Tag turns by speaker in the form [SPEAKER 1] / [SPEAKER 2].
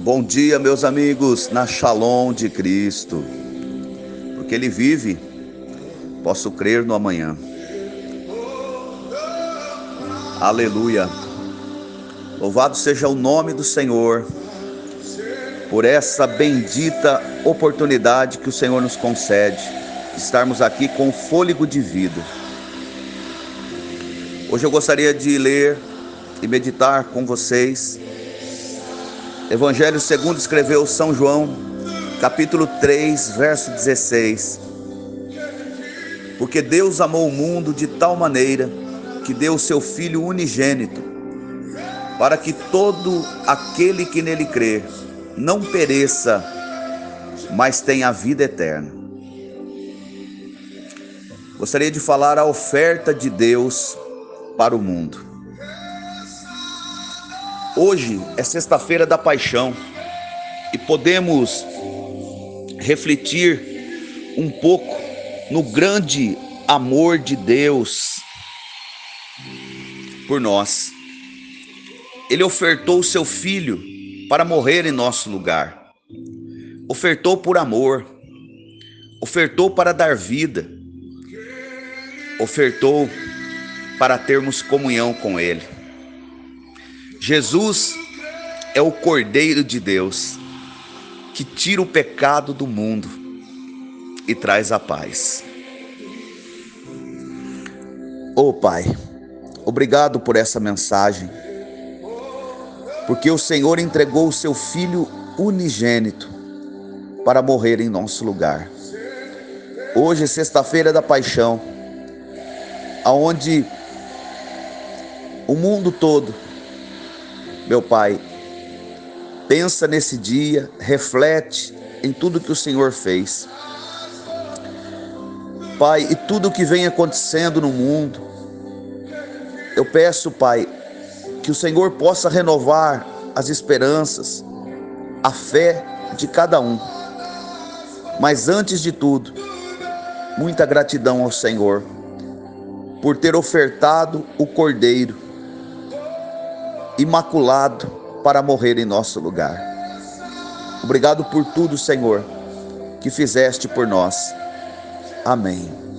[SPEAKER 1] Bom dia, meus amigos, na Shalom de Cristo. Porque Ele vive, posso crer no amanhã. Aleluia. Louvado seja o nome do Senhor por essa bendita oportunidade que o Senhor nos concede, de estarmos aqui com fôlego de vida. Hoje eu gostaria de ler e meditar com vocês Evangelho segundo escreveu São João, capítulo 3, verso 16. Porque Deus amou o mundo de tal maneira que deu o seu filho unigênito, para que todo aquele que nele crê não pereça, mas tenha vida eterna. Gostaria de falar a oferta de Deus para o mundo. Hoje é sexta-feira da paixão e podemos refletir um pouco no grande amor de Deus por nós. Ele ofertou o seu filho para morrer em nosso lugar. Ofertou por amor. Ofertou para dar vida. Ofertou para termos comunhão com ele. Jesus é o Cordeiro de Deus que tira o pecado do mundo e traz a paz. Oh Pai, obrigado por essa mensagem, porque o Senhor entregou o seu Filho unigênito para morrer em nosso lugar. Hoje é sexta-feira da paixão, aonde o mundo todo meu Pai, pensa nesse dia, reflete em tudo que o Senhor fez. Pai, e tudo que vem acontecendo no mundo, eu peço, Pai, que o Senhor possa renovar as esperanças, a fé de cada um. Mas antes de tudo, muita gratidão ao Senhor por ter ofertado o Cordeiro imaculado para morrer em nosso lugar. Obrigado por tudo, Senhor, que fizeste por nós. Amém.